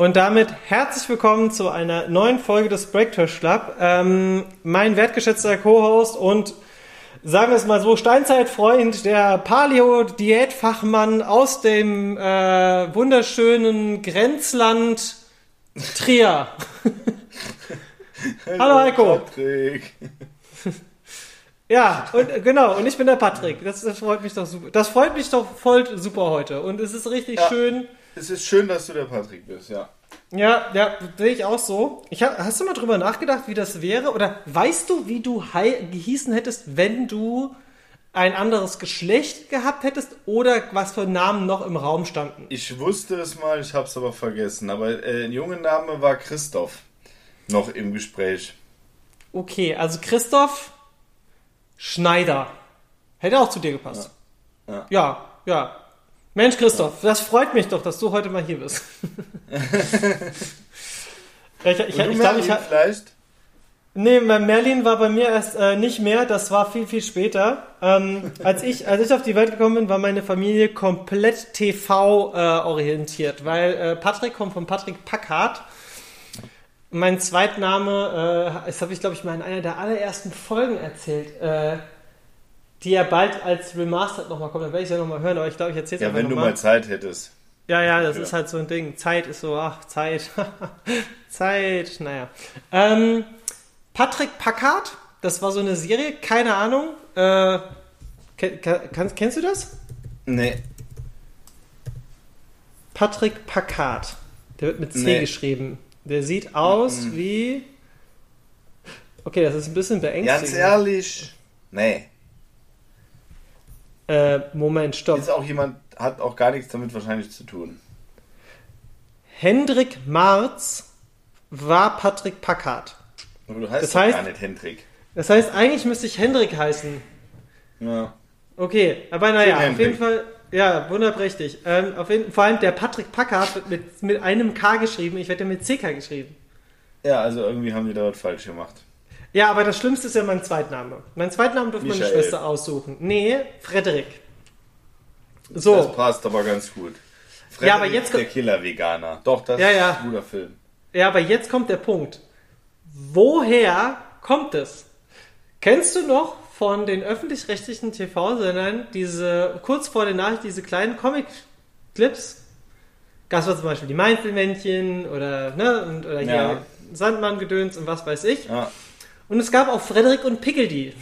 Und damit herzlich willkommen zu einer neuen Folge des Breakfast Club. Ähm, mein wertgeschätzter Co-Host und sagen wir es mal so, Steinzeitfreund, der Paleo-Diätfachmann aus dem äh, wunderschönen Grenzland Trier. Hallo Heiko. Patrick. Ja, und genau, und ich bin der Patrick. Das, das freut mich doch super. Das freut mich doch voll super heute. Und es ist richtig Ja. schön. Es ist schön, dass du der Patrick bist, ja. Ja, ja, sehe ich auch so. Ich hab, hast du mal drüber nachgedacht, wie das wäre? Oder weißt du, wie du gehießen hättest, wenn du ein anderes Geschlecht gehabt hättest oder was für Namen noch im Raum standen? Ich wusste es mal, ich habe es aber vergessen. Aber äh, ein junger Name war Christoph. Noch im Gespräch. Okay, also Christoph Schneider. Hätte auch zu dir gepasst. Ja. Ja, ja. Mensch, Christoph, das freut mich doch, dass du heute mal hier bist. ich ich, ich, ich glaube, ich, ha- vielleicht? Nee, bei Merlin war bei mir erst äh, nicht mehr, das war viel, viel später. Ähm, als, ich, als ich auf die Welt gekommen bin, war meine Familie komplett TV-orientiert, weil äh, Patrick kommt von Patrick Packard. Mein Zweitname, äh, das habe ich, glaube ich, mal in einer der allerersten Folgen erzählt, äh, die ja bald als Remastered nochmal kommt. Da werde ich ja nochmal hören, aber ich glaube, ich erzähle es Ja, wenn du nochmal. mal Zeit hättest. Ja, ja, das Ja. ist halt so ein Ding. Zeit ist so, ach, Zeit. Zeit, naja. Ähm, Patrick Packard, das war so eine Serie, keine Ahnung. Äh, ke- ke- kannst, kennst du das? Nee. Patrick Packard. Der wird mit C Nee. geschrieben. Der sieht aus Mhm. wie. Okay, das ist ein bisschen beängstigend. Ganz ehrlich. Nee. Äh, Moment, stopp. Ist auch jemand, hat auch gar nichts damit wahrscheinlich zu tun. Hendrik Marz war Patrick Packard. Aber du heißt Das doch heißt- gar nicht Hendrik. Das heißt, eigentlich müsste ich Hendrik heißen. Ja. Okay, aber naja, auf jeden. Fall, ja, wunderprächtig. Ähm, auf jeden, vor allem der Patrick Packard wird mit, mit einem K geschrieben, ich werde mit CK geschrieben. ja, also irgendwie haben die da was falsch gemacht. Ja, aber das Schlimmste ist ja mein Zweitname. Mein Zweitnamen durfte meine. Schwester aussuchen. Nee, Frederik. Das So, passt aber ganz gut. Ja, aber Frederik, jetzt- der Killer-Veganer. Doch, das Ja, ist ja. ein guter Film. ja, aber jetzt kommt der Punkt. Woher kommt es? Kennst du noch von den öffentlich-rechtlichen TV-Sendern diese, kurz vor der Nachricht, diese kleinen Comic-Clips? Gab es zum Beispiel die Meinzelmännchen oder, ne, und, oder hier Ja. Sandmann-Gedöns und was weiß ich. Ja. Und es gab auch Frederik und Pickledy.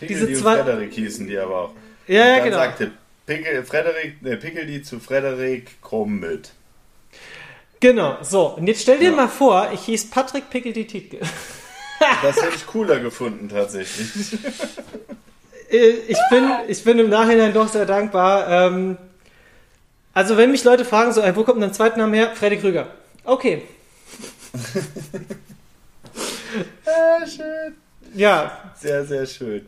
Diese und zwei- Frederik hießen die aber auch. Ja, ja, genau. sagte Pickel, Frederik, äh, Pickledy zu Frederik, komm mit. Genau, so. Und jetzt stell dir Ja. mal vor, ich hieß Patrick Pickledy Tietke. Das hätte ich cooler gefunden, tatsächlich. Äh, ich bin, ich bin im Nachhinein doch sehr dankbar. Ähm, also wenn mich Leute fragen, so, wo kommt denn dein zweiter Name her? Freddy Krüger. Okay. Ah, schön. Ja. Sehr, sehr schön.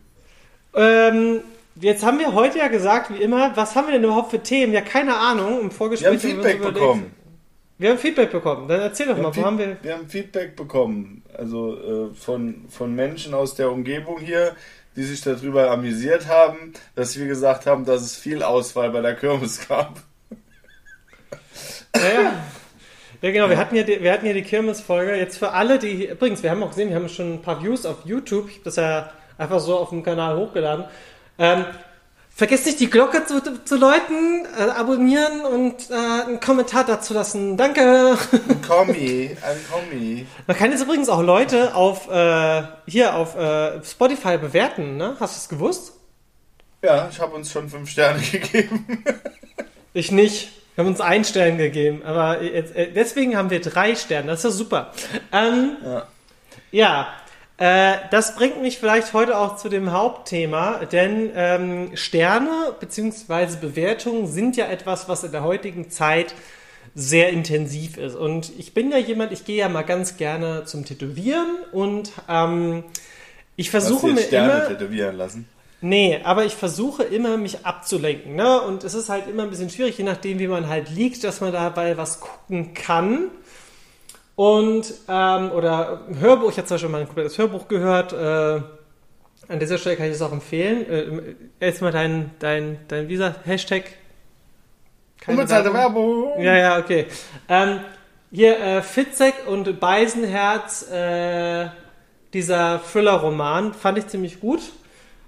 Ähm, jetzt haben wir heute ja gesagt, wie immer, was haben wir denn überhaupt für Themen? Ja, keine Ahnung. Im Wir Vorgespräch haben haben wir uns Feedback überlegt. bekommen. Wir haben Feedback bekommen. Dann erzähl doch Wir mal, haben, wo haben wir. Wir haben Feedback bekommen. Also äh, von, von Menschen aus der Umgebung hier, die sich darüber amüsiert haben, dass wir gesagt haben, dass es viel Auswahl bei der Kirmes gab. Ja, ja. Genau, wir hatten ja die, wir hatten ja die Kirmes-Folge. Jetzt für alle, die. Übrigens, wir haben auch gesehen, wir haben schon ein paar Views auf YouTube. Ich habe das ja einfach so auf dem Kanal hochgeladen. Ähm, vergesst nicht, die Glocke zu, zu läuten, äh, abonnieren und äh, einen Kommentar dazu lassen. Danke! Ein Kommi, ein Kommi. Man kann jetzt übrigens auch Leute auf äh, hier auf äh, Spotify bewerten, ne? Hast du es gewusst? Ja, ich habe uns schon fünf Sterne gegeben. Ich nicht. Wir haben uns einen Stern gegeben, aber jetzt, äh, deswegen haben wir drei Sterne. Das ist ja super. Ähm, Ja. Ja, äh, das bringt mich vielleicht heute auch zu dem Hauptthema, denn ähm, Sterne bzw. Bewertungen sind ja etwas, was in der heutigen Zeit sehr intensiv ist. Und ich bin ja jemand, ich gehe ja mal ganz gerne zum Tätowieren und ähm, ich versuche mir Sterne immer... tätowieren lassen? Nee, aber ich versuche immer, mich abzulenken. Ne? Und es ist halt immer ein bisschen schwierig, je nachdem, wie man halt liegt, dass man dabei was gucken kann. Und, ähm, oder Hörbuch, ich habe zum Beispiel mal ein komplettes Hörbuch gehört. Äh, an dieser Stelle kann ich es auch empfehlen. Äh, jetzt mal dein, dein, dein, wie gesagt, Hashtag Keine Unbezahlte Werbung. Ja, ja, okay. Ähm, hier, äh, Fitzek und Beisenherz, äh, dieser Thriller-Roman, fand ich ziemlich gut.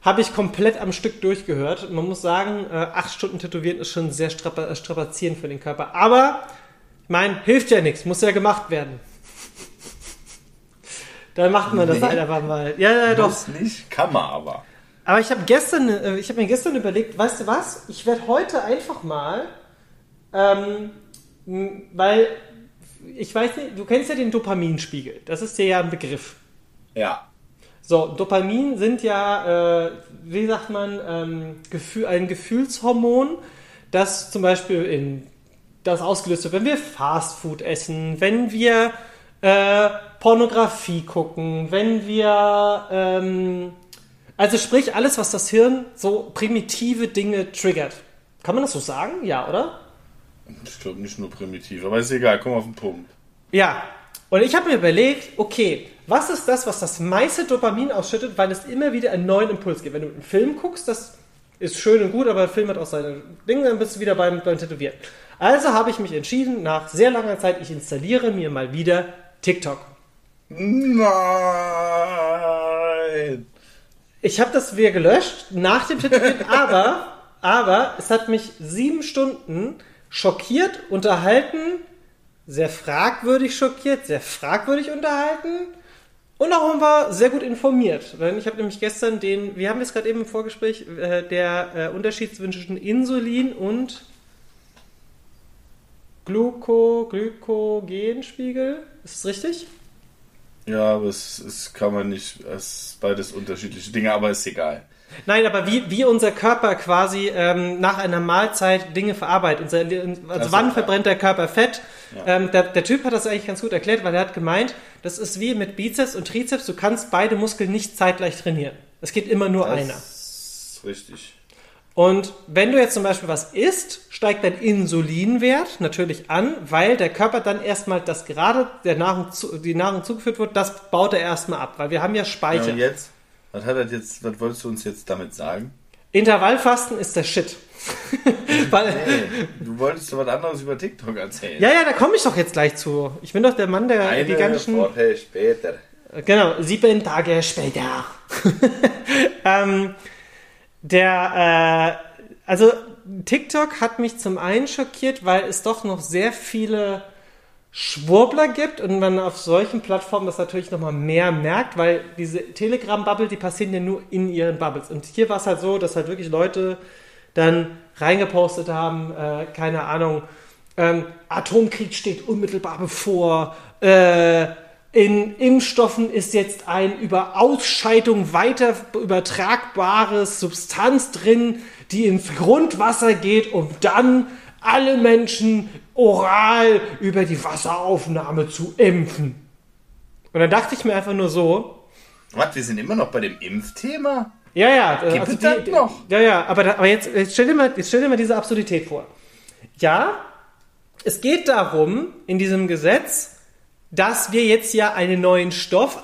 Habe ich komplett am Stück durchgehört. Man muss sagen, äh, acht Stunden tätowieren ist schon sehr strapa äh, strapazierend für den Körper. Aber, ich meine, hilft ja nichts, muss ja gemacht werden. Dann macht man das Nee. halt einfach mal. Ja, ja, doch. Muss nicht, kann man aber. Aber ich habe gestern, äh, ich habe mir gestern überlegt, weißt du was? Ich werde heute einfach mal, ähm, weil ich weiß nicht, du kennst ja den Dopaminspiegel. Das ist dir ja ein Begriff. Ja. So, Dopamin sind ja, äh, wie sagt man, ähm, Gefühl, ein Gefühlshormon, das zum Beispiel in das ausgelöst wird, wenn wir Fastfood essen, wenn wir äh, Pornografie gucken, wenn wir, ähm, also sprich alles, was das Hirn so primitive Dinge triggert. Kann man das so sagen? Ja, oder? Ich glaube nicht nur primitiv, aber ist egal, komm auf den Punkt. Ja. Und ich habe mir überlegt, okay, was ist das, was das meiste Dopamin ausschüttet, weil es immer wieder einen neuen Impuls gibt. Wenn du einen Film guckst, das ist schön und gut, aber der Film hat auch seine Dinge, dann bist du wieder beim, beim Tätowieren. Also habe ich mich entschieden, nach sehr langer Zeit, ich installiere mir mal wieder TikTok. Nein! Ich habe das wieder gelöscht nach dem Tätowieren, aber, aber es hat mich sieben Stunden schockiert, unterhalten, sehr fragwürdig schockiert, sehr fragwürdig unterhalten und auch war sehr gut informiert. Denn ich habe nämlich gestern den, wir haben jetzt gerade eben im Vorgespräch, äh, der äh, Unterschied zwischen Insulin und Gluco, Glykogenspiegel. Ist das richtig? Ja, aber es, es kann man nicht, es ist beides unterschiedliche Dinge, aber ist egal. Nein, aber wie, wie unser Körper quasi ähm, nach einer Mahlzeit Dinge verarbeitet. Unser, also Also, wann verbrennt der Körper Fett? Ja. Ähm, der, der Typ hat das eigentlich ganz gut erklärt, weil er hat gemeint, das ist wie mit Bizeps und Trizeps, du kannst beide Muskeln nicht zeitgleich trainieren. Es geht immer nur einer. Das ist richtig. Und wenn du jetzt zum Beispiel was isst, steigt dein Insulinwert natürlich an, weil der Körper dann erstmal das gerade der Nahrung zu, die Nahrung zugeführt wird, das baut er erstmal ab, weil wir haben ja Ja, Speicher. und jetzt? Was hat er jetzt, was wolltest du uns jetzt damit sagen? Intervallfasten ist der Shit. weil, Hey, du wolltest doch was anderes über TikTok erzählen. Ja, ja, da komme ich doch jetzt gleich zu. Ich bin doch der Mann, der Eine die ganzen. Woche später. Genau, sieben Tage später. ähm, der, äh, also TikTok hat mich zum einen schockiert, weil es doch noch sehr viele Schwurbler gibt und man auf solchen Plattformen das natürlich nochmal mehr merkt, weil diese Telegram-Bubble, die passieren ja nur in ihren Bubbles. Und hier war es halt so, dass halt wirklich Leute dann reingepostet haben, äh, keine Ahnung, ähm, Atomkrieg steht unmittelbar bevor, äh, in Impfstoffen ist jetzt ein über Ausscheidung weiter übertragbares Substanz drin, die ins Grundwasser geht, um dann alle Menschen oral über die Wasseraufnahme zu impfen. Und dann dachte ich mir einfach nur so, Was, wir sind immer noch bei dem Impfthema? Ja, ja. äh, Gibt es das noch? Ja, ja, aber, da, aber jetzt, jetzt, stell dir mal, jetzt stell dir mal diese Absurdität vor. Ja, es geht darum, in diesem Gesetz, dass wir jetzt ja einen neuen Stoff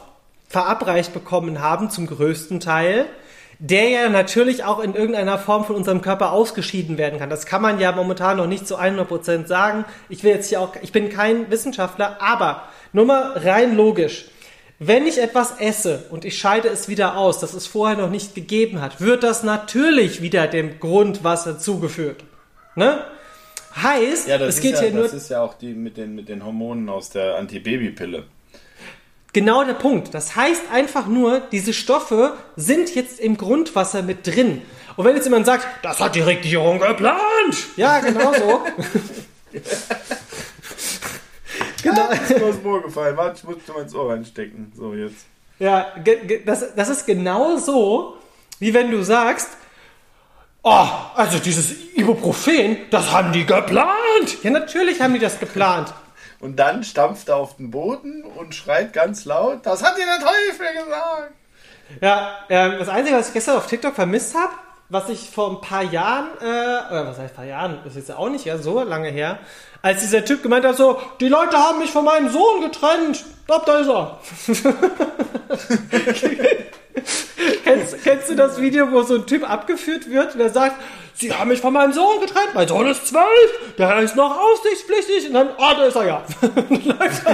verabreicht bekommen haben, zum größten Teil, der ja natürlich auch in irgendeiner Form von unserem Körper ausgeschieden werden kann. Das kann man ja momentan noch nicht zu 100% sagen. Ich will jetzt hier auch, ich bin kein Wissenschaftler, aber nur mal rein logisch. Wenn ich etwas esse und ich scheide es wieder aus, das es vorher noch nicht gegeben hat, wird das natürlich wieder dem Grundwasser zugeführt. Ne? Heißt, Ja, es geht ja, hier nur das ist ja auch die mit den, mit den Hormonen aus der Antibabypille. Genau der Punkt. Das heißt einfach nur, diese Stoffe sind jetzt im Grundwasser mit drin. Und wenn jetzt jemand sagt, das hat die Regierung geplant. Ja, genau so. genau. Das ist mir aus dem Ohr gefallen. Warte, ich muss mal ins Ohr reinstecken. So, jetzt. Ja, das, das ist genau so, wie wenn du sagst, oh, also dieses Ibuprofen, das haben die geplant. Ja, natürlich haben die das geplant. Und dann stampft er auf den Boden und schreit ganz laut, das hat dir der Teufel gesagt. Ja, ähm, das Einzige, was ich gestern auf TikTok vermisst habe, was ich vor ein paar Jahren, äh, oder was heißt paar Jahren, das ist jetzt ja auch nicht ja, so lange her, als dieser Typ gemeint hat, so, die Leute haben mich von meinem Sohn getrennt. Stopp, da ist er. kennst, kennst du das Video, wo so ein Typ abgeführt wird und er sagt, Sie haben mich von meinem Sohn getrennt, mein Sohn ist zwölf, der ist noch aussichtspflichtig und dann, ah, da ist er ja. Läuft.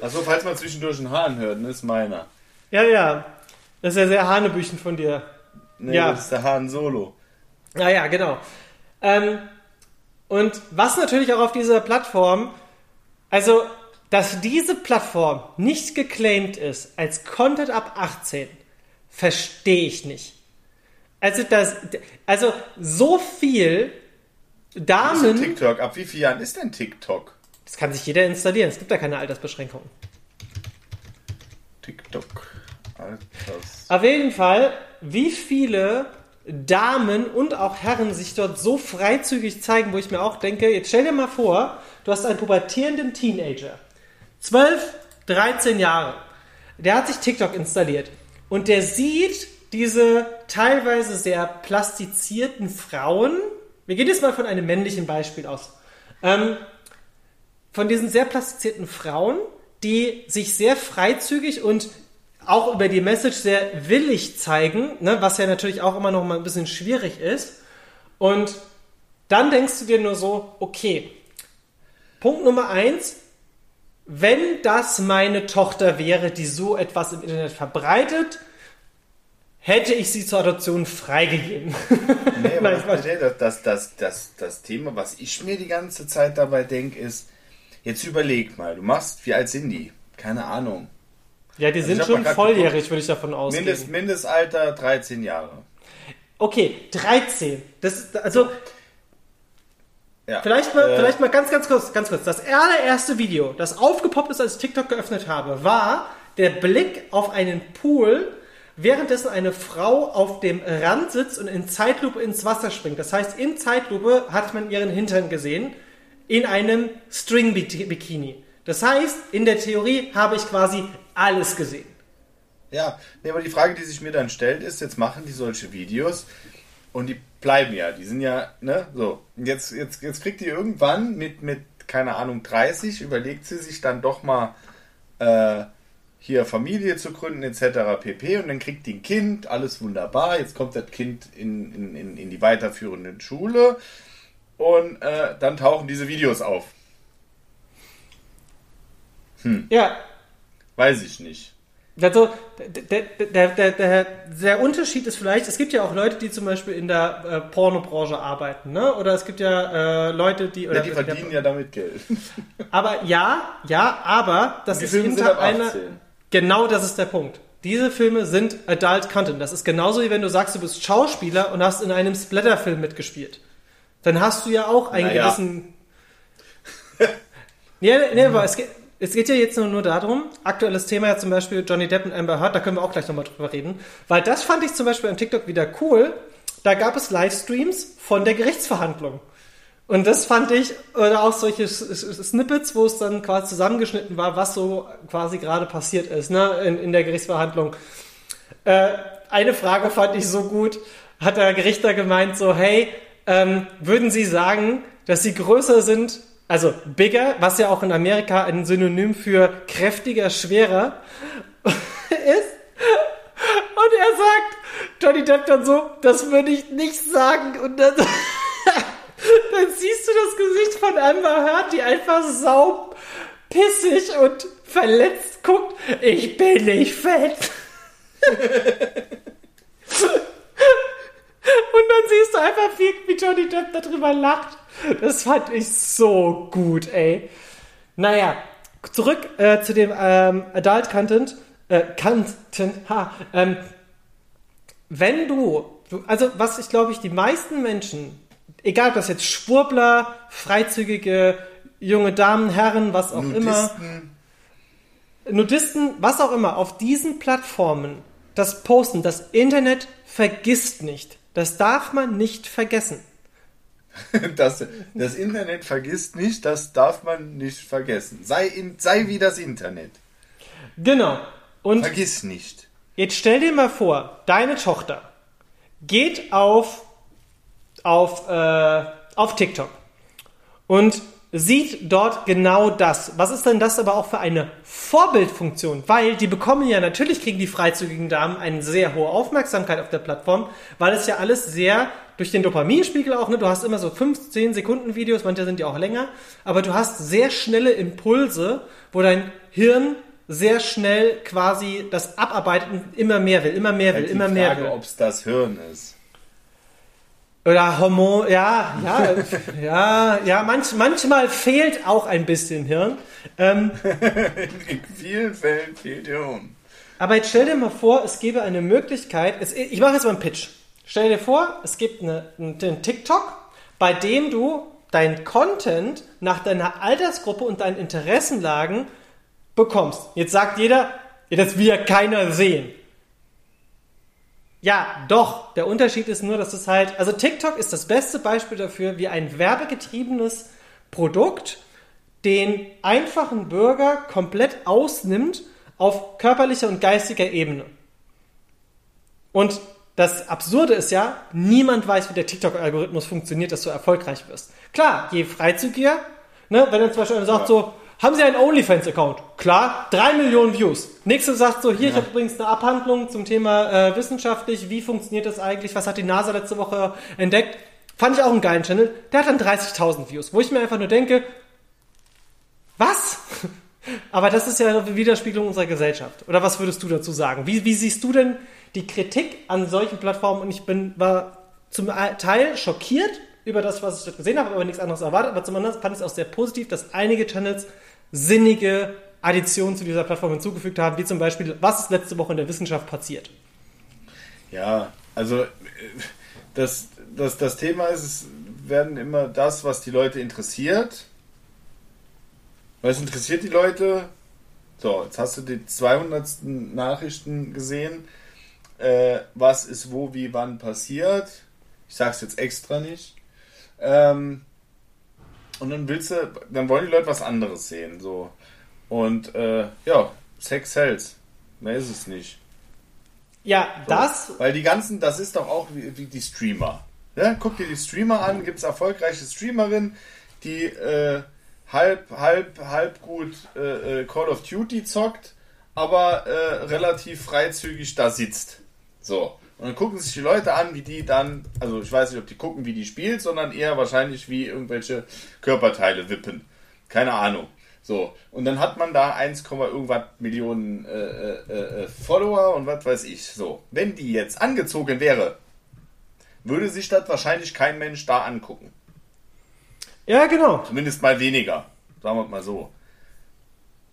Achso, falls man zwischendurch einen Hahn hört, ne, ist meiner. ja, ja. Das ist ja sehr Hanebüchen von dir. Nee, Ja. das ist der Hahn Solo. Ja, ja, genau. Ähm, und was natürlich auch auf dieser Plattform, also, dass diese Plattform nicht geclaimed ist als Content ab 18, verstehe ich nicht. Also, das, also, so viel Was ist Damen, TikTok? Ab wie vielen Jahren ist denn TikTok? das kann sich jeder installieren, es gibt da keine Altersbeschränkungen. TikTok. Alters. Auf jeden Fall, wie viele Damen und auch Herren sich dort so freizügig zeigen, wo ich mir auch denke, jetzt stell dir mal vor, du hast einen pubertierenden Teenager, 12, 13 Jahre, der hat sich TikTok installiert. Und der sieht diese teilweise sehr plastizierten Frauen, wir gehen jetzt mal von einem männlichen Beispiel aus, ähm, von diesen sehr plastizierten Frauen, die sich sehr freizügig und auch über die Message sehr willig zeigen, ne, was ja natürlich auch immer noch mal ein bisschen schwierig ist. Und dann denkst du dir nur so, okay, Punkt Nummer eins, wenn das meine Tochter wäre, die so etwas im Internet verbreitet, hätte ich sie zur Adoption freigegeben. Nee, aber das, das, das, das, das Thema, was ich mir die ganze Zeit dabei denke, ist, jetzt überleg mal, du machst, wie alt sind die? Keine Ahnung. Ja, die ich sind schon volljährig, würde ich davon ausgehen. Mindest, Mindestalter 13 Jahre. Okay, 13. Das ist, also, Ja. vielleicht mal, Äh, vielleicht mal ganz, ganz kurz, ganz kurz. Das allererste Video, das aufgepoppt ist, als ich TikTok geöffnet habe, war der Blick auf einen Pool, währenddessen eine Frau auf dem Rand sitzt und in Zeitlupe ins Wasser springt. Das heißt, in Zeitlupe hat man ihren Hintern gesehen, in einem String-Bikini. Das heißt, in der Theorie habe ich quasi alles gesehen. Ja, nee, aber die Frage, die sich mir dann stellt, ist, jetzt machen die solche Videos und die bleiben ja, die sind ja, ne, so. Jetzt, jetzt, jetzt kriegt die irgendwann mit, mit, keine Ahnung, 30, überlegt sie sich dann doch mal, äh, hier Familie zu gründen, etc. pp. Und dann kriegt die ein Kind, alles wunderbar. Jetzt kommt das Kind in, in, in, in die weiterführende Schule und äh, dann tauchen diese Videos auf. Ja, Weiß ich nicht. Also, der, der, der, der, der Unterschied ist vielleicht, es gibt ja auch Leute, die zum Beispiel in der äh, Pornobranche arbeiten, ne? Oder es gibt ja äh, Leute, die. Oder Ja, die verdienen ja damit Geld. Aber ja, ja, aber das Die ist Filme hinter einer. 18. Genau das ist der Punkt. Diese Filme sind Adult Content. Das ist genauso wie wenn du sagst, du bist Schauspieler und hast in einem Splatterfilm mitgespielt. Dann hast du ja auch einen Naja. gewissen. ja, nee, aber es geht, es geht ja jetzt nur, nur darum, aktuelles Thema ja zum Beispiel Johnny Depp und Amber Heard, da können wir auch gleich nochmal drüber reden, weil das fand ich zum Beispiel am TikTok wieder cool. Da gab es Livestreams von der Gerichtsverhandlung. Und das fand ich, oder auch solche Snippets, wo es dann quasi zusammengeschnitten war, was so quasi gerade passiert ist, ne, in, in der Gerichtsverhandlung. Äh, eine Frage fand ich so gut, hat der Gerichter gemeint, so, hey, ähm, würden Sie sagen, dass Sie größer sind, also bigger, was ja auch in Amerika ein Synonym für kräftiger, schwerer ist? Und er sagt, Johnny Depp dann so, das würde ich nicht sagen. Und dann, dann siehst du das Gesicht von Amber Heard, die einfach sau pissig und verletzt guckt. Ich bin nicht fett. Und dann siehst du einfach, wie, wie Johnny Depp darüber lacht. Das fand ich so gut, ey. Naja, zurück äh, zu dem ähm, Adult Content. Äh, Content, ha. Ähm, wenn du, du, also was ich glaube ich, die meisten Menschen, egal ob das jetzt Schwurbler, freizügige junge Damen, Herren, was auch immer, Nudisten. Nudisten, was auch immer, auf diesen Plattformen das posten, das Internet vergisst nicht. Das darf man nicht vergessen. Das, das Internet vergisst nicht, das darf man nicht vergessen. Sei, in, sei wie das Internet. Genau. Und Vergiss nicht. jetzt stell dir mal vor, deine Tochter geht auf, auf, äh, auf TikTok und sieht dort genau das. Was ist denn das aber auch für eine Vorbildfunktion? Weil die bekommen ja, natürlich kriegen die freizügigen Damen eine sehr hohe Aufmerksamkeit auf der Plattform, weil es ja alles sehr durch den Dopaminspiegel auch, ne, du hast immer so 15 Sekunden Videos, manche sind ja auch länger, aber du hast sehr schnelle Impulse, wo dein Hirn sehr schnell quasi das abarbeitet und immer mehr will, immer mehr will, Halt immer die mehr Frage, will. ob es das Hirn ist. Oder Hormon, ja, ja, ja, ja, manch, manchmal fehlt auch ein bisschen Hirn. Ähm, In vielen Fällen fehlt Hirn. aber jetzt stell dir mal vor, es gäbe eine Möglichkeit, es, ich mache jetzt mal einen Pitch. Stell dir vor, es gibt eine, einen TikTok, bei dem du dein Content nach deiner Altersgruppe und deinen Interessenlagen bekommst. Jetzt sagt jeder, das will ja keiner sehen. Ja, doch. Der Unterschied ist nur, dass es halt, also TikTok ist das beste Beispiel dafür, wie ein werbegetriebenes Produkt den einfachen Bürger komplett ausnimmt auf körperlicher und geistiger Ebene. Und das Absurde ist ja, niemand weiß, wie der TikTok-Algorithmus funktioniert, dass du erfolgreich wirst. Klar, je freizügiger, ne, wenn dann zum Beispiel einer sagt so, haben Sie einen OnlyFans-Account? Klar, drei Millionen Views. Nächste sagt so, hier, ich habe übrigens eine Abhandlung zum Thema äh, wissenschaftlich, wie funktioniert das eigentlich, was hat die NASA letzte Woche entdeckt. Fand ich auch einen geilen Channel. Der hat dann 30.000 Views, wo ich mir einfach nur denke, was? Aber das ist ja eine Widerspiegelung unserer Gesellschaft. Oder was würdest du dazu sagen? Wie, wie siehst du denn die Kritik an solchen Plattformen? Und ich bin, war zum Teil schockiert über das, was ich dort gesehen habe, aber nichts anderes erwartet. Aber zum anderen fand ich es auch sehr positiv, dass einige Channels sinnige Additionen zu dieser Plattform hinzugefügt haben, wie zum Beispiel, was ist letzte Woche in der Wissenschaft passiert? Ja, also das, das, das Thema ist, es werden immer das, was die Leute interessiert. Was interessiert die Leute? So, jetzt hast du die 200. Nachrichten gesehen. Äh, was ist wo, wie, wann passiert? Ich sag's jetzt extra nicht. Ähm, und dann willst du, dann wollen die Leute was anderes sehen. So. Und äh, ja, Sex sells. Mehr ist es nicht. Ja, das. Weil die ganzen, das ist doch auch wie, wie die Streamer. Ja, guck dir die Streamer an, gibt es erfolgreiche Streamerinnen, die äh, halb, halb, halb gut äh, äh, Call of Duty zockt, aber äh, relativ freizügig da sitzt. So. Und dann gucken sich die Leute an, wie die dann, also ich weiß nicht, ob die gucken, wie die spielt, sondern eher wahrscheinlich wie irgendwelche Körperteile wippen. Keine Ahnung. So, und dann hat man da 1, irgendwas Millionen äh, äh, äh, Follower und was weiß ich. So, wenn die jetzt angezogen wäre, würde sich das wahrscheinlich kein Mensch da angucken. Ja, genau. Zumindest mal weniger. Sagen wir mal so.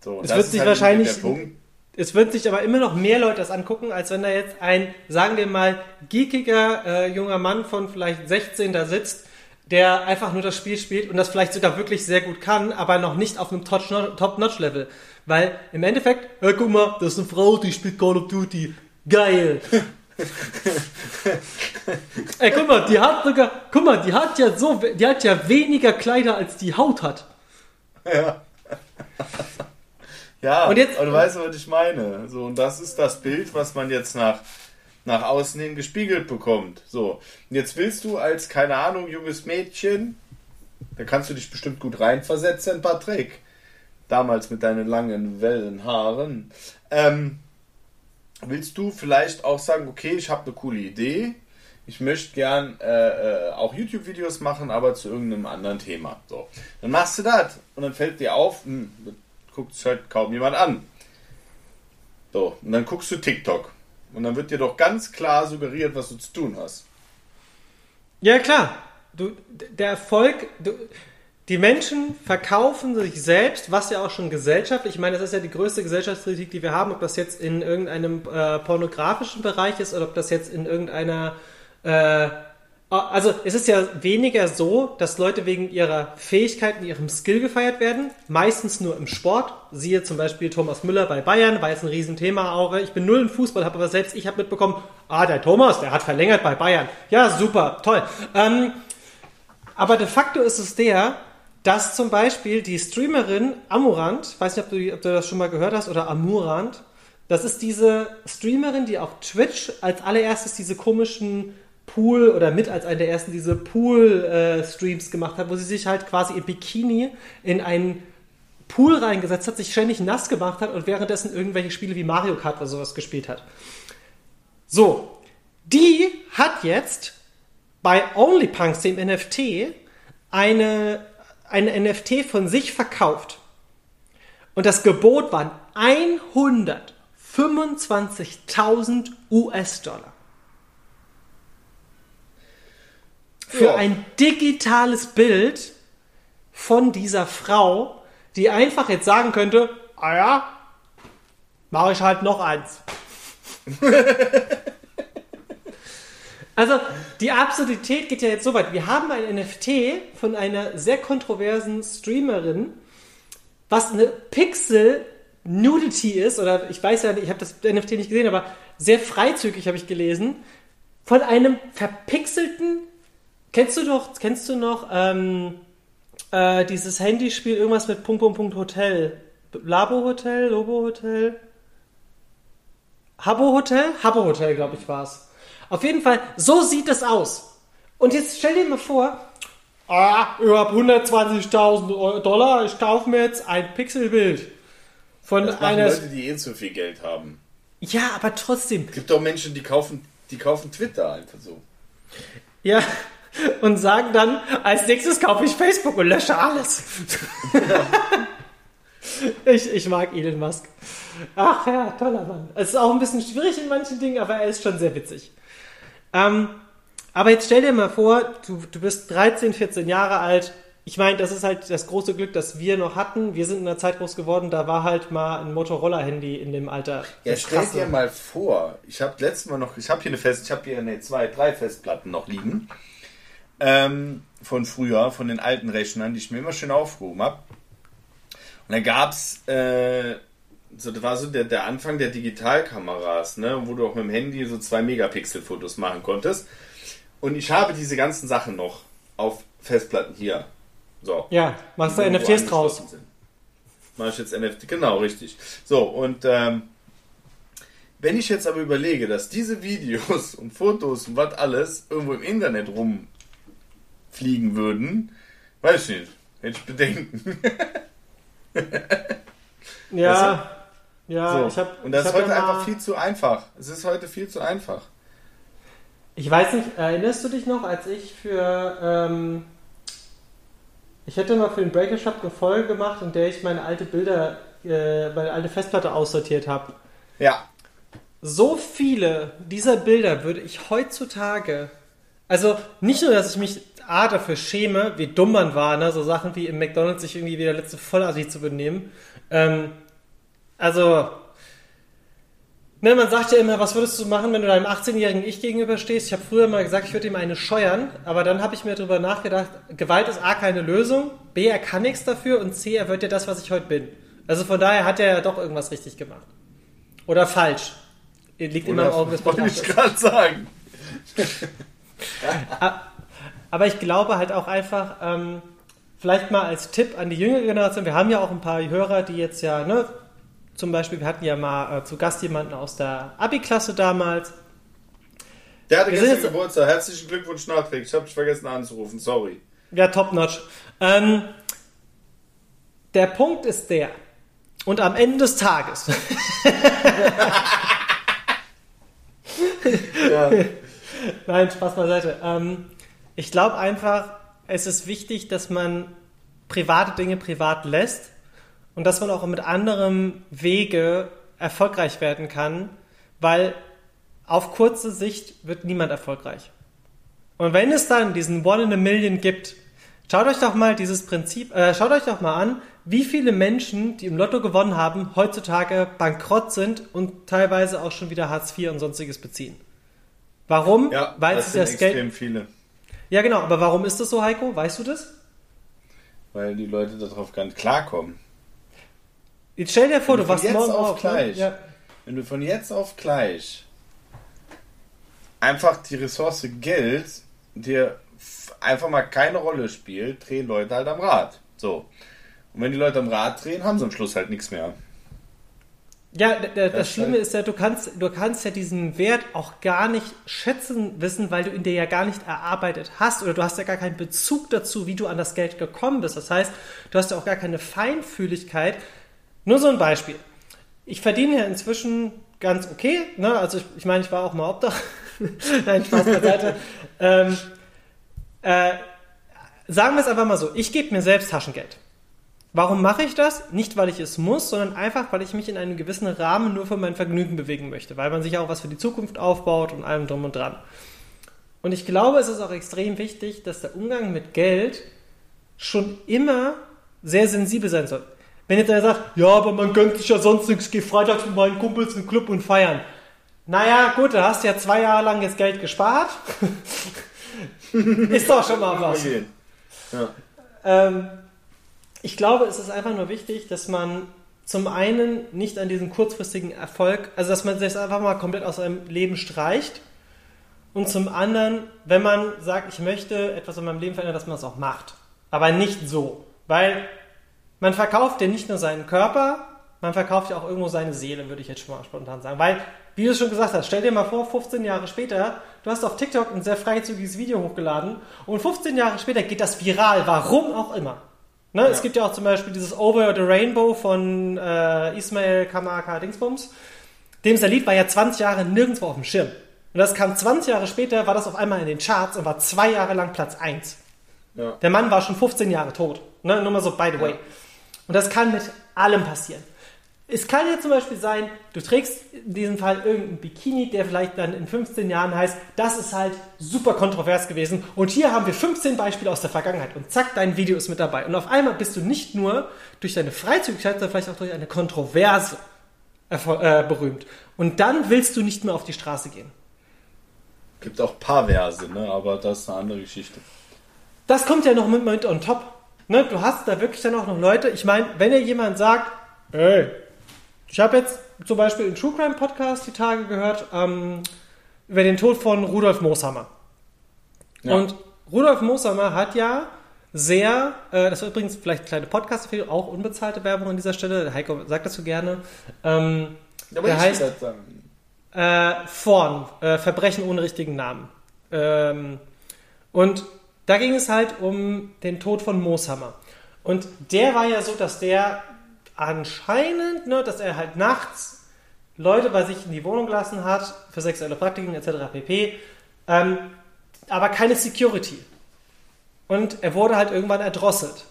So, Es das wird sich halt wahrscheinlich-. Es wird sich aber immer noch mehr Leute das angucken, als wenn da jetzt ein, sagen wir mal, geekiger äh, junger Mann von vielleicht 16 da sitzt, der einfach nur das Spiel spielt und das vielleicht sogar wirklich sehr gut kann, aber noch nicht auf einem Top- Top-Notch-Level. Weil im Endeffekt, hey, guck mal, das ist eine Frau, die spielt Call of Duty. Geil. Ey, guck mal, die hat sogar, guck mal, die hat ja so, die hat ja weniger Kleider als die Haut hat. Ja. Ja, Und jetzt- aber du weißt, was ich meine. So, und das ist das Bild, was man jetzt nach, nach außen hin gespiegelt bekommt. So, und jetzt willst du als, keine Ahnung, junges Mädchen, da kannst du dich bestimmt gut reinversetzen, Patrick. Damals mit deinen langen Wellenhaaren. Ähm, willst du vielleicht auch sagen, okay, ich habe eine coole Idee. Ich möchte gern äh, äh, auch YouTube-Videos machen, aber zu irgendeinem anderen Thema. So, dann machst du das und dann fällt dir auf, hm, das guckt sich halt kaum jemand an. So, und dann guckst du TikTok und dann wird dir doch ganz klar suggeriert, was du zu tun hast. Ja, klar. Du, der Erfolg, du, die Menschen verkaufen sich selbst, was ja auch schon gesellschaftlich, ich meine, das ist ja die größte Gesellschaftskritik, die wir haben, ob das jetzt in irgendeinem äh, pornografischen Bereich ist oder ob das jetzt in irgendeiner äh, also es ist ja weniger so, dass Leute wegen ihrer Fähigkeiten, ihrem Skill gefeiert werden. Meistens nur im Sport. Siehe zum Beispiel Thomas Müller bei Bayern, war jetzt ein Riesenthema auch. Ich bin null im Fußball, habe aber selbst ich habe mitbekommen, ah, der Thomas, der hat verlängert bei Bayern. Ja, super, toll. Ähm, aber de facto ist es der, dass zum Beispiel die Streamerin Amurant, weiß nicht, ob du, ob du das schon mal gehört hast, oder Amurant, das ist diese Streamerin, die auf Twitch als allererstes diese komischen Pool oder mit als einer der ersten diese Pool-Streams gemacht hat, wo sie sich halt quasi im Bikini in einen Pool reingesetzt hat, sich ständig nass gemacht hat und währenddessen irgendwelche Spiele wie Mario Kart oder sowas gespielt hat. So, die hat jetzt bei OnlyPunks, dem NFT, eine, eine NFT von sich verkauft. Und das Gebot waren 125.000 US-Dollar. Für Ja. ein digitales Bild von dieser Frau, die einfach jetzt sagen könnte, ah ja, mache ich halt noch eins. also die Absurdität geht ja jetzt so weit. Wir haben ein NFT von einer sehr kontroversen Streamerin, was eine Pixel Nudity ist, oder ich weiß ja ich habe das NFT nicht gesehen, aber sehr freizügig habe ich gelesen, von einem verpixelten, kennst du doch, kennst du noch ähm, äh, dieses Handyspiel, irgendwas mit Punkt, Punkt, Punkt, Hotel, Labo Hotel, Lobo Hotel, Habbo Hotel? Habbo Hotel, glaube ich, war es. Auf jeden Fall, so sieht es aus. Und jetzt stell dir mal vor, ah, ich habe 120.000 Dollar, ich kaufe mir jetzt ein Pixelbild von Das einer. Leute, die eh zu viel Geld haben. Ja, aber trotzdem. Es gibt auch Menschen, die kaufen, die kaufen Twitter einfach so. Ja. Und sagen dann, als nächstes kaufe ich Facebook und lösche alles. ich, ich mag Elon Musk. Ach ja, toller Mann. Es ist auch ein bisschen schwierig in manchen Dingen, aber er ist schon sehr witzig. Ähm, aber jetzt stell dir mal vor, du, du bist 13, 14 Jahre alt. Ich meine, das ist halt das große Glück, das wir noch hatten. Wir sind in einer Zeit groß geworden, da war halt mal ein Motorola-Handy in dem Alter. Ja, stell Krasse. dir mal vor, ich habe letztes Mal noch, ich habe hier eine Fest, ich habe hier ne, zwei, drei Festplatten noch liegen. Ähm, von früher, von den alten Rechnern, die ich mir immer schön aufgehoben habe. Und da gab's, äh, so, das war so der, der Anfang der Digitalkameras, ne, wo du auch mit dem Handy so zwei Megapixel-Fotos machen konntest. Und ich habe diese ganzen Sachen noch auf Festplatten hier. So. Ja, machst du NFTs draus. sind. Mach ich jetzt NFT, genau, richtig. So, und ähm, wenn ich jetzt aber überlege, dass diese Videos und Fotos und was alles irgendwo im Internet rumfliegen würden, weiß ich nicht, hätte ich Bedenken. Ja, ja, so. ich hab, und das ist heute ja einfach viel zu einfach. Es ist heute viel zu einfach. Ich weiß nicht, erinnerst du dich noch, als ich für, ähm, ich hätte mal für den Breaker Shop eine Folge gemacht, in der ich meine alte Bilder, äh, meine alte Festplatte aussortiert habe. Ja, So viele dieser Bilder würde ich heutzutage, also nicht nur, dass ich mich A dafür schäme, wie dumm man war, ne, so Sachen wie im McDonalds sich irgendwie wie der letzte Vollassi zu benehmen. Ähm, also, ne, man sagt ja immer, was würdest du machen, wenn du deinem 18-jährigen Ich gegenüberstehst? Ich habe früher mal gesagt, ich würde ihm eine scheuern, aber dann habe ich mir darüber nachgedacht, Gewalt ist A keine Lösung, B, er kann nichts dafür und C, er wird ja das, was ich heute bin. Also von daher hat er ja doch irgendwas richtig gemacht. Oder falsch. Liegt immer im Auge des wollte ich gerade sagen. Aber ich glaube halt auch einfach, ähm, vielleicht mal als Tipp an die jüngere Generation, wir haben ja auch ein paar Hörer, die jetzt ja, ne, zum Beispiel, wir hatten ja mal äh, zu Gast jemanden aus der Abi-Klasse damals. Der hatte Wir gestern jetzt- Geburtstag. Herzlichen Glückwunsch nachträglich. Ich habe dich vergessen anzurufen. Sorry. Ja, top-notch. Ähm, der Punkt ist der, und am Ende des Tages, Ja. Nein, Spaß beiseite. Ähm, ich glaube einfach, es ist wichtig, dass man private Dinge privat lässt und dass man auch mit anderem Wege erfolgreich werden kann, weil auf kurze Sicht wird niemand erfolgreich. Und wenn es dann diesen One in a Million gibt, schaut euch doch mal dieses Prinzip, äh, schaut euch doch mal an, wie viele Menschen, die im Lotto gewonnen haben, heutzutage bankrott sind und teilweise auch schon wieder Hartz IV und sonstiges beziehen. Warum? Ja, Weil das sie das Geld. viele. Ja, genau, aber warum ist das so, Heiko? Weißt du das? Weil die Leute darauf gar nicht klarkommen. Jetzt stell dir vor, Wenn du wachst von jetzt morgen auf auf. Ne? gleich- Ja. Wenn du von jetzt auf gleich einfach die Ressource Geld dir einfach mal keine Rolle spielt, drehen Leute halt am Rad. So. Und wenn die Leute am Rad drehen, haben sie am Schluss halt nichts mehr. Ja, d- das Schlimme ist ja, du kannst, du kannst ja diesen Wert auch gar nicht schätzen wissen, weil du ihn dir ja gar nicht erarbeitet hast oder du hast ja gar keinen Bezug dazu, wie du an das Geld gekommen bist. Das heißt, du hast ja auch gar keine Feinfühligkeit. Nur so ein Beispiel. Ich verdiene ja inzwischen ganz okay, ne? Also ich, ich meine, ich war auch mal Obdach. Nein, Spaß beiseite. ähm, äh, sagen wir es einfach mal so, ich gebe mir selbst Taschengeld. Warum mache ich das? Nicht, weil ich es muss, sondern einfach, weil ich mich in einem gewissen Rahmen nur für mein Vergnügen bewegen möchte, weil man sich auch was für die Zukunft aufbaut und allem drum und dran. Und ich glaube, es ist auch extrem wichtig, dass der Umgang mit Geld schon immer sehr sensibel sein soll. Wenn jetzt einer sagt, ja, aber man gönnt sich ja sonst nichts, geh freitags mit meinen Kumpels in den Club und feiern. Naja, gut, da hast du ja zwei Jahre lang jetzt Geld gespart. ist doch schon mal was. Ja. Ähm, ich glaube, es ist einfach nur wichtig, dass man zum einen nicht an diesen kurzfristigen Erfolg, also dass man das einfach mal komplett aus seinem Leben streicht. Und zum anderen, wenn man sagt, ich möchte etwas in meinem Leben verändern, dass man es auch macht. Aber nicht so. Weil man verkauft ja nicht nur seinen Körper, man verkauft ja auch irgendwo seine Seele, würde ich jetzt schon mal spontan sagen. Weil, wie du es schon gesagt hast, stell dir mal vor, 15 Jahre später, du hast auf TikTok ein sehr freizügiges Video hochgeladen und 15 Jahre später geht das viral, warum auch immer. Ne? Es gibt ja auch zum Beispiel dieses Over the Rainbow von äh, Ismail Kamaka Dingsbums. Dem sein Lied war ja 20 Jahre nirgendwo auf dem Schirm. Und das kam 20 Jahre später, war das auf einmal in den Charts und war zwei Jahre lang Platz 1. Ja. Der Mann war schon 15 Jahre tot. Ne? Nur mal so, by the way. Und das kann mit allem passieren. Es kann ja zum Beispiel sein, du trägst in diesem Fall irgendein Bikini, der vielleicht dann in 15 Jahren heißt, das ist halt super kontrovers gewesen und hier haben wir 15 Beispiele aus der Vergangenheit und zack, dein Video ist mit dabei. Und auf einmal bist du nicht nur durch deine Freizügigkeit, sondern vielleicht auch durch eine Kontroverse äh, berühmt. Und dann willst du nicht mehr auf die Straße gehen. Gibt auch Paarverse, ne? aber das ist eine andere Geschichte. Das kommt ja noch mit, mit on top. Ne? Du hast da wirklich dann auch noch Leute. Ich meine, wenn dir jemand sagt, ey, ich habe jetzt zum Beispiel einen True Crime Podcast die Tage gehört ähm, über den Tod von Rudolf Mooshammer. Ja. Und Rudolf Mooshammer hat ja sehr, äh, das war übrigens vielleicht eine kleine podcast auch unbezahlte Werbung an dieser Stelle, Heiko sagt dazu gerne, ähm, Aber Der heißt- das äh, Vorn, äh, Verbrechen ohne richtigen Namen. Ähm, und da ging es halt um den Tod von Mooshammer. Und der war ja so, dass der anscheinend, ne, dass er halt nachts Leute bei sich in die Wohnung gelassen hat, für sexuelle Praktiken etc. pp. Ähm, aber keine Security. Und er wurde halt irgendwann erdrosselt.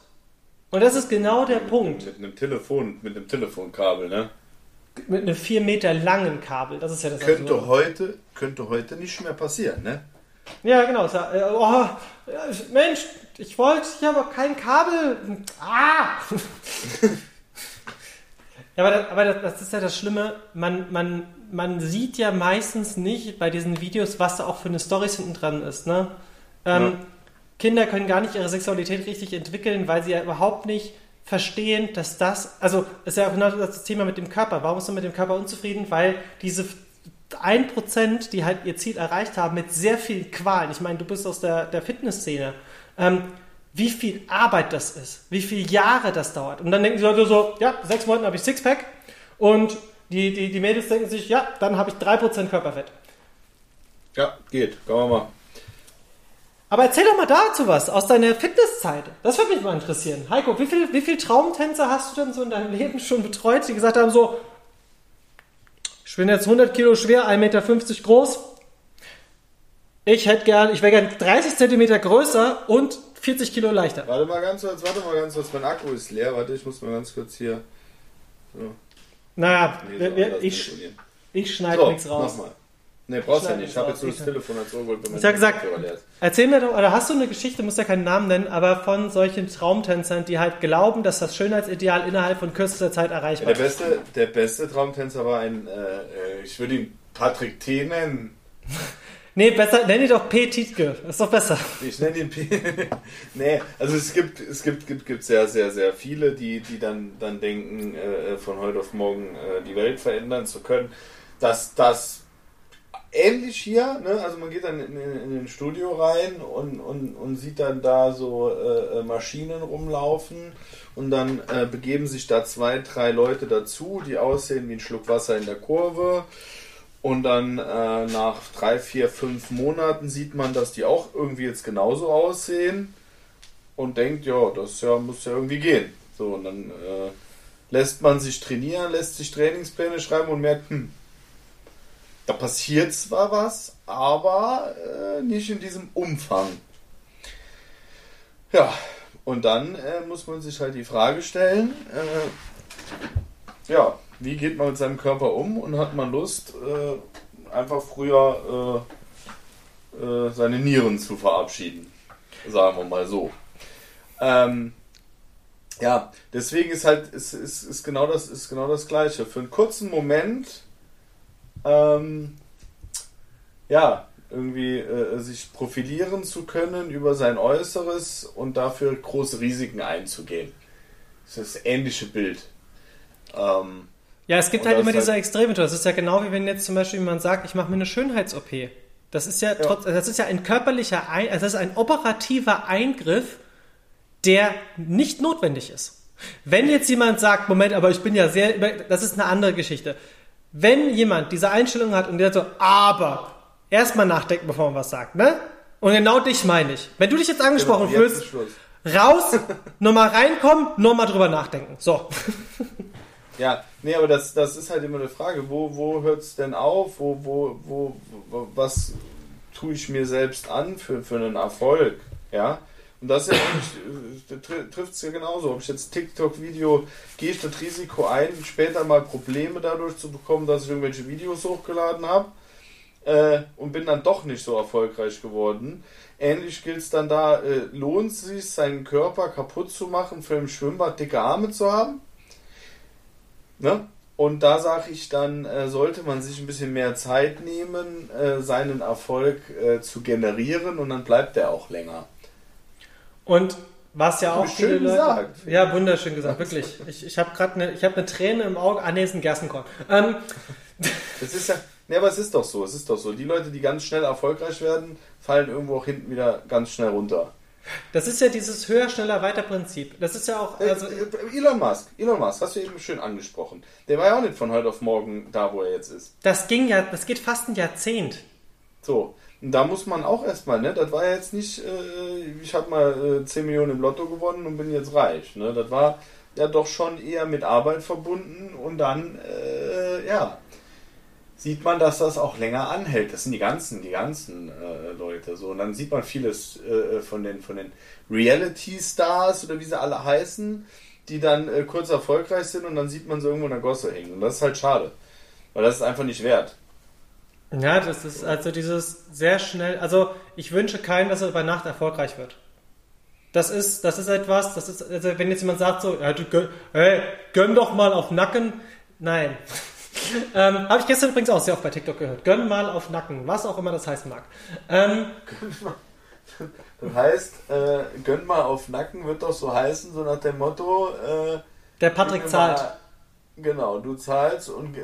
Und das ist genau der Punkt. Mit einem Telefon, mit einem Telefonkabel, ne? Mit einem vier Meter langen Kabel. Das ist ja das Könnte Absurde. heute, könnte heute nicht mehr passieren, ne? Ja, genau. Äh, oh, ja, Mensch, ich wollte, ich habe auch kein Kabel. Ah! ja, aber, das, aber das, das ist ja das Schlimme. Man, man, man sieht ja meistens nicht bei diesen Videos, was da auch für eine Story hinten dran ist. Ne? Ähm, Ja. Kinder können gar nicht ihre Sexualität richtig entwickeln, weil sie ja überhaupt nicht verstehen, dass das, also ist ja auch genau das Thema mit dem Körper. Warum ist man mit dem Körper unzufrieden? Weil diese 1%, die halt ihr Ziel erreicht haben, mit sehr viel Qualen. Ich meine, du bist aus der, der Fitnessszene. Ähm, wie viel Arbeit das ist, wie viele Jahre das dauert. Und dann denken die Leute so, ja, sechs Monaten habe ich Sixpack und die, die, die Mädels denken sich, ja, dann habe ich 3% Körperfett. Ja, geht. Kann man mal. Aber erzähl doch mal dazu was, aus deiner Fitnesszeit. Das würde mich mal interessieren. Heiko, wie viel, wie viel Traumtänzer hast du denn so in deinem Leben schon betreut, die gesagt haben so, ich bin jetzt 100 Kilo schwer, 1,50 Meter groß. Ich hätte gern, ich wäre gern 30 Zentimeter größer und 40 Kilo leichter. Warte mal ganz kurz, warte mal ganz kurz. Mein Akku ist leer. Warte, ich muss mal ganz kurz hier. So, Naja, nee, so ich, ich schneide So, nichts raus. nochmal. Ne, brauchst ja nicht. Ich habe jetzt nur das Telefon als Ohr geholt, wenn mein Ich habe gesagt, erzähl mir doch, oder hast du eine Geschichte, musst ja keinen Namen nennen, aber von solchen Traumtänzern, die halt glauben, dass das Schönheitsideal innerhalb von kürzester Zeit Ja, erreichbar der, ist. beste, der beste Traumtänzer war ein, äh, äh, ich würde ihn Patrick T. nennen. Nee, besser, nenn ihn doch P. Tietke. Ist doch besser. Ich nenne ihn P. nee, also es gibt, es gibt, gibt, gibt sehr, sehr, sehr viele, die, die dann, dann denken, äh, von heute auf morgen äh, die Welt verändern zu können. Dass das ähnlich hier, ne? also man geht dann in, in, in den Studio rein und, und, und sieht dann da so äh, äh, Maschinen rumlaufen und dann äh, begeben sich da zwei, drei Leute dazu, die aussehen wie ein Schluck Wasser in der Kurve. Und dann äh, nach drei, vier, fünf Monaten sieht man, dass die auch irgendwie jetzt genauso aussehen und denkt, ja, das ja, muss ja irgendwie gehen. So, und dann äh, lässt man sich trainieren, lässt sich Trainingspläne schreiben und merkt, hm, da passiert zwar was, aber äh, nicht in diesem Umfang. Ja, und dann äh, muss man sich halt die Frage stellen, äh, ja, wie geht man mit seinem Körper um und hat man Lust, äh, einfach früher äh, äh, seine Nieren zu verabschieden. Sagen wir mal so. Ähm, ja, deswegen ist halt, ist, ist, ist, genau das, ist genau das Gleiche. Für einen kurzen Moment, ähm, ja, irgendwie äh, sich profilieren zu können über sein Äußeres und dafür große Risiken einzugehen. Das ist das ähnliche Bild. Ähm, ja, es gibt halt immer diese halt Extreme. Das ist ja genau wie wenn jetzt zum Beispiel jemand sagt, ich mache mir eine Schönheits-OP. Das ist ja, ja. Trotz, das ist ja ein körperlicher, ein, also das ist ein operativer Eingriff, der nicht notwendig ist. Wenn jetzt jemand sagt, Moment, aber ich bin ja sehr, das ist eine andere Geschichte. Wenn jemand diese Einstellung hat und der so, aber erstmal nachdenken, bevor man was sagt, ne? Und genau dich meine ich. Wenn du dich jetzt angesprochen genau, fühlst, raus, nochmal reinkommen, nochmal drüber nachdenken. So. Ja, nee, aber das, das ist halt immer eine Frage. Wo, wo hört es denn auf? Wo, wo, wo, wo, was tue ich mir selbst an für, für einen Erfolg? Ja. Und das ja trifft es ja genauso. Ob ich jetzt TikTok-Video, gehe ich das Risiko ein, später mal Probleme dadurch zu bekommen, dass ich irgendwelche Videos hochgeladen habe äh, und bin dann doch nicht so erfolgreich geworden. Ähnlich gilt es dann da, äh, lohnt es sich, seinen Körper kaputt zu machen, für im Schwimmbad dicke Arme zu haben? Ne? Und da sage ich dann, äh, sollte man sich ein bisschen mehr Zeit nehmen, äh, seinen Erfolg äh, zu generieren und dann bleibt er auch länger. Und was ja auch schön viele gesagt. Leute, ja, wunderschön gesagt, wirklich. Ich, ich habe gerade eine, ich eine Träne im Auge. Ah, nee, ist ein Gerstenkorn. Ähm. Das ist ja, ne, aber es ist doch so, es ist doch so. Die Leute, die ganz schnell erfolgreich werden, fallen irgendwo auch hinten wieder ganz schnell runter. Das ist ja dieses höher, schneller, weiter Prinzip. Das ist ja auch. Äh, also äh, Elon Musk, Elon Musk, hast du eben schön angesprochen. Der war ja auch nicht von heute auf morgen da, wo er jetzt ist. Das ging ja, das geht fast ein Jahrzehnt. So, und da muss man auch erstmal, ne? Das war ja jetzt nicht, äh, ich habe mal äh, 10 Millionen im Lotto gewonnen und bin jetzt reich. Ne? Das war ja doch schon eher mit Arbeit verbunden und dann, äh, ja, sieht man, dass das auch länger anhält. Das sind die ganzen, die ganzen äh, Leute. So. Und dann sieht man vieles äh, von den, von den Reality-Stars oder wie sie alle heißen, die dann äh, kurz erfolgreich sind und dann sieht man sie irgendwo in der Gosse hängen. Und das ist halt schade. Weil das ist einfach nicht wert. Ja, das ist also dieses sehr schnell, also ich wünsche keinem, dass er bei Nacht erfolgreich wird. Das ist, das ist etwas, das ist, also wenn jetzt jemand sagt so, ja, du hey, gönn doch mal auf Nacken. Nein. Ähm, Habe ich gestern übrigens auch sehr oft bei TikTok gehört. Gönn mal auf Nacken, was auch immer das heißen mag. Ähm, das heißt, äh, gönn mal auf Nacken wird doch so heißen, so nach dem Motto. Äh, der Patrick zahlt. Mal, Genau, du zahlst und äh,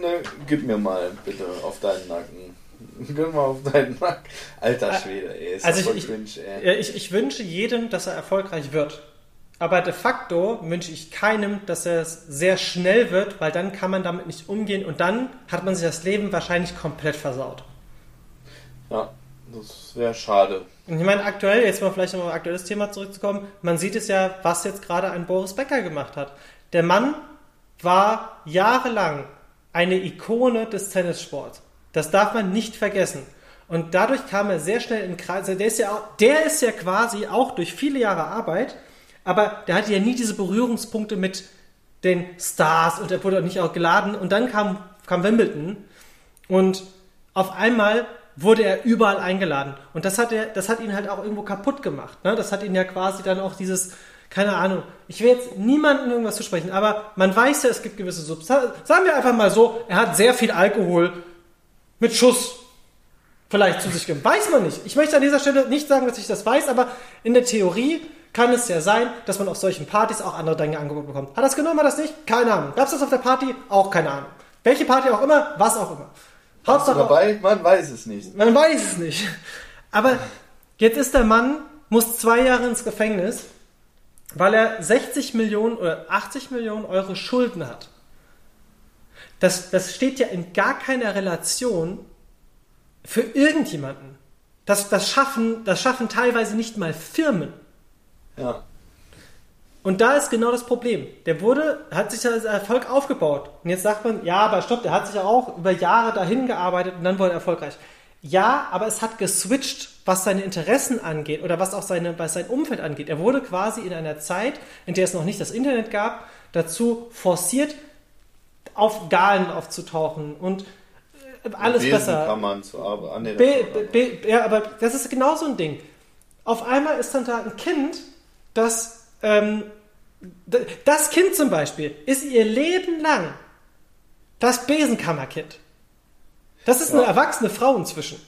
ne, gib mir mal bitte auf deinen Nacken. Gib mal auf deinen Nacken. Alter Schwede, ey. Ist also ich, cringe, ey. Ich, ich wünsche jedem, dass er erfolgreich wird. Aber de facto wünsche ich keinem, dass er es sehr schnell wird, weil dann kann man damit nicht umgehen und dann hat man sich das Leben wahrscheinlich komplett versaut. Ja, das wäre schade. Und ich meine, aktuell, jetzt mal vielleicht nochmal ein aktuelles Thema zurückzukommen, man sieht es ja, was jetzt gerade ein Boris Becker gemacht hat. Der Mann war jahrelang eine Ikone des Tennissports. Das darf man nicht vergessen. Und dadurch kam er sehr schnell in Kreis. Der ist ja, auch, der ist ja quasi auch durch viele Jahre Arbeit, aber der hatte ja nie diese Berührungspunkte mit den Stars und er wurde auch nicht auch geladen. Und dann kam, kam Wimbledon und auf einmal wurde er überall eingeladen. Und das hat, er, das hat ihn halt auch irgendwo kaputt gemacht. Ne? Das hat ihn ja quasi dann auch dieses, keine Ahnung, ich will jetzt niemandem irgendwas zu sprechen, aber man weiß ja, es gibt gewisse Substanzen. Sagen wir einfach mal so, er hat sehr viel Alkohol mit Schuss vielleicht zu sich genommen. Weiß man nicht. Ich möchte an dieser Stelle nicht sagen, dass ich das weiß, aber in der Theorie kann es ja sein, dass man auf solchen Partys auch andere Dinge angeboten bekommt. Hat es genommen, hat das nicht? Keine Ahnung. Gab es das auf der Party? Auch keine Ahnung. Welche Party auch immer, was auch immer. Du dabei? Man weiß es nicht. Man weiß es nicht. Aber jetzt ist der Mann, muss zwei Jahre ins Gefängnis, weil er 60 Millionen oder 80 Millionen Euro Schulden hat. Das, das steht ja in gar keiner Relation für irgendjemanden. Das, das, schaffen, das schaffen teilweise nicht mal Firmen. Ja. Und da ist genau das Problem. Der wurde, hat sich als Erfolg aufgebaut. Und jetzt sagt man, ja, aber stopp, der hat sich ja auch über Jahre dahin gearbeitet und dann wurde er erfolgreich. Ja, aber es hat geswitcht, was seine Interessen angeht oder was auch seine, was sein Umfeld angeht. Er wurde quasi in einer Zeit, in der es noch nicht das Internet gab, dazu forciert, auf Galen aufzutauchen und äh, alles Besen besser. kann man zu den Be, be, ja, aber das ist genau so ein Ding. Auf einmal ist dann da ein Kind, das, ähm, das Kind zum Beispiel ist ihr Leben lang das Besenkammerkind. Das ist eine Ja. erwachsene Frau inzwischen.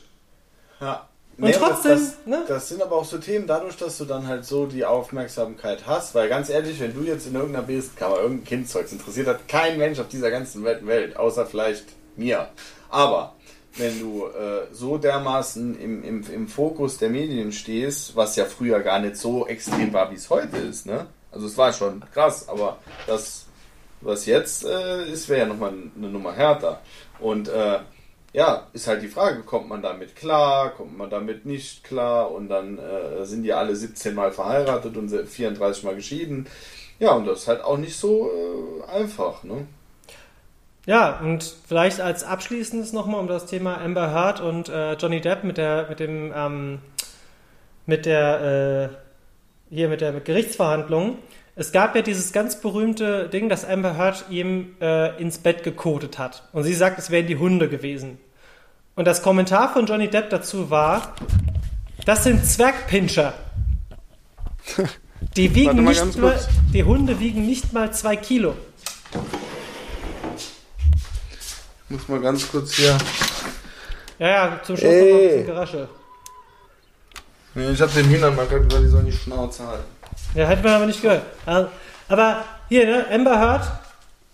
Ja. Und trotzdem, das, ne? das sind aber auch so Themen, dadurch, dass du dann halt so die Aufmerksamkeit hast, weil ganz ehrlich, wenn du jetzt in irgendeiner Besenkammer irgendein Kind zeugst, interessiert hat kein Mensch auf dieser ganzen Welt außer vielleicht mir. Aber wenn du äh, so dermaßen im, im, im Fokus der Medien stehst, was ja früher gar nicht so extrem war, wie es heute ist, ne? Also es war schon krass, aber das, was jetzt äh, ist, wäre ja nochmal eine Nummer härter. Und äh, ja, ist halt die Frage, kommt man damit klar, kommt man damit nicht klar und dann äh, sind die alle 17 Mal verheiratet und 34 Mal geschieden. Ja, und das ist halt auch nicht so äh, einfach, ne? Ja, und vielleicht als abschließendes nochmal um das Thema Amber Heard und äh, Johnny Depp mit der, mit dem, ähm, mit der, äh, hier mit der Gerichtsverhandlung. Es gab ja dieses ganz berühmte Ding, dass Amber Heard ihm äh, ins Bett gekotet hat. Und sie sagt, es wären die Hunde gewesen. Und das Kommentar von Johnny Depp dazu war, das sind Zwergpinscher. Die wiegen nicht mal, die Hunde wiegen nicht mal zwei Kilo. Muss mal ganz kurz hier. Ja, ja, zum Schluss Ey. noch ein bisschen Gerasche. Nee, ich hab den Hühnern mal gesagt, weil die sollen die Schnauze halten. Ja, hätte man aber nicht gehört. Also, Aber hier, ne, Amber Heard,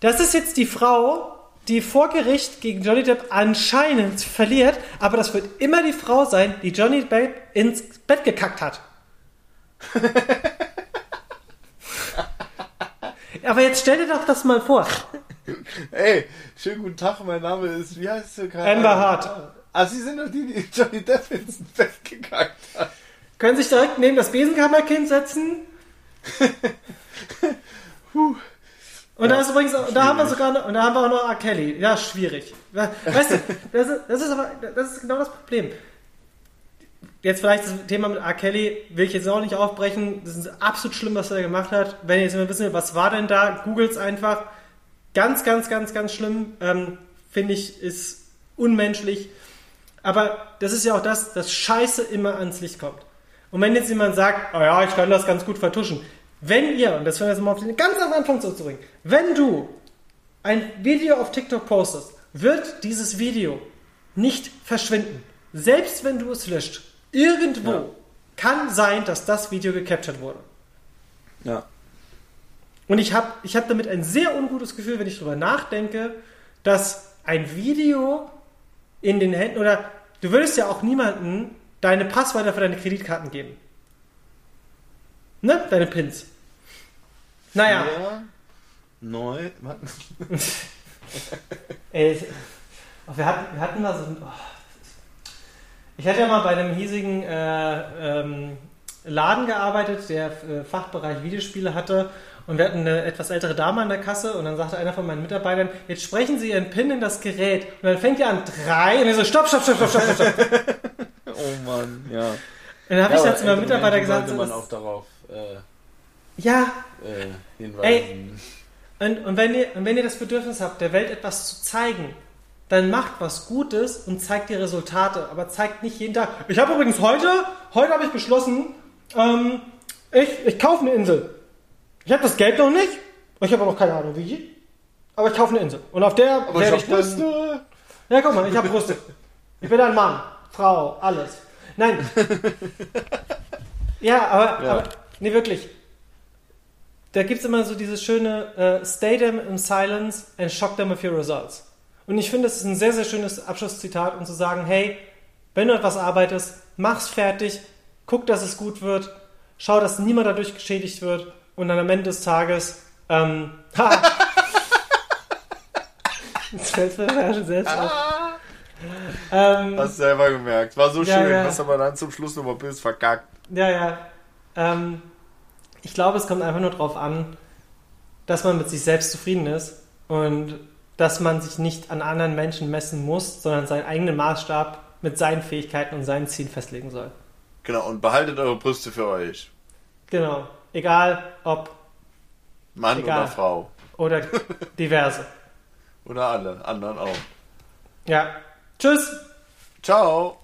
das ist jetzt die Frau, die vor Gericht gegen Johnny Depp anscheinend verliert, aber das wird immer die Frau sein, die Johnny Depp ins Bett gekackt hat. aber jetzt stell dir doch das mal vor. Ey, schönen guten Tag, mein Name ist, wie heißt du? Keine Amber. Hart. Ah, Sie sind doch die, die Johnny Depp ins Bett gegangen hat. Können sich direkt neben das Besenkammerkind setzen. Und da ist übrigens, da haben wir sogar, noch, und da haben wir auch noch R. Kelly. Ja, schwierig. Weißt du, das ist, das ist aber, das ist genau das Problem. Jetzt vielleicht das Thema mit R. Kelly will ich jetzt auch nicht aufbrechen. Das ist absolut schlimm, was er gemacht hat. Wenn ihr jetzt mal wissen wollt, was war denn da, googelt's einfach. Ganz, ganz, ganz, ganz schlimm. Ähm, Finde ich, ist unmenschlich. Aber das ist ja auch das, dass Scheiße immer ans Licht kommt. Und wenn jetzt jemand sagt, oh ja, ich kann das ganz gut vertuschen. Wenn ihr, und das werden wir jetzt mal auf den ganz am Anfang zurückzubringen, wenn du ein Video auf TikTok postest, wird dieses Video nicht verschwinden. Selbst wenn du es löscht. Irgendwo Ja. kann sein, dass das Video gecaptured wurde. Ja. Und ich habe ich hab damit ein sehr ungutes Gefühl, wenn ich darüber nachdenke, dass ein Video in den Händen oder du würdest ja auch niemanden deine Passwörter für deine Kreditkarten geben. Ne? Deine Pins. Naja, Ja, neu, ey, oh, wir, hatten, wir hatten da so ein. Oh, ich hatte ja mal bei einem hiesigen äh, ähm, Laden gearbeitet, der äh, Fachbereich Videospiele hatte. Und wir hatten eine etwas ältere Dame an der Kasse und dann sagte einer von meinen Mitarbeitern, jetzt sprechen Sie Ihren PIN in das Gerät. Und dann fängt er an drei und er so, stopp, stopp, stopp, stopp, stopp, stopp. Oh Mann, ja. Und dann habe ich dann zu meinem Mitarbeiter gesagt, man auch darauf äh, ja, äh, hinweisen. Und, und, wenn ihr, und wenn ihr das Bedürfnis habt, der Welt etwas zu zeigen, dann macht was Gutes und zeigt die Resultate, aber zeigt nicht jeden Tag. Ich habe übrigens heute, heute habe ich beschlossen, ähm, ich, ich kaufe eine Insel. Ich habe das Geld noch nicht, ich habe auch noch keine Ahnung wie, aber ich kaufe eine Insel. Und auf der Aber werde ich ich dann... Brüste. Ja, guck mal, ich habe Brüste. Ich bin ein Mann, Frau, alles. Nein. Ja, aber, Ja. aber nee, wirklich. Da gibt es immer so dieses schöne äh, Stay them in silence and shock them with your results. Und ich finde, es ist ein sehr, sehr schönes Abschlusszitat, um zu sagen, hey, wenn du etwas arbeitest, mach's fertig, guck, dass es gut wird, schau, dass niemand dadurch geschädigt wird und dann am Ende des Tages, ähm, ha, das fällt mir ja schon selbst auf. Ähm, Hast du selber gemerkt. War so Ja, schön. ja. Hast aber dann zum Schluss nochmal böse verkackt. Ja, ja. Ähm, ich glaube, es kommt einfach nur darauf an, dass man mit sich selbst zufrieden ist und dass man sich nicht an anderen Menschen messen muss, sondern seinen eigenen Maßstab mit seinen Fähigkeiten und seinen Zielen festlegen soll. Genau, und behaltet eure Brüste für euch. Genau. Egal ob Mann Egal. oder Frau. oder diverse. Oder alle anderen auch. Ja. Tschüss! Ciao.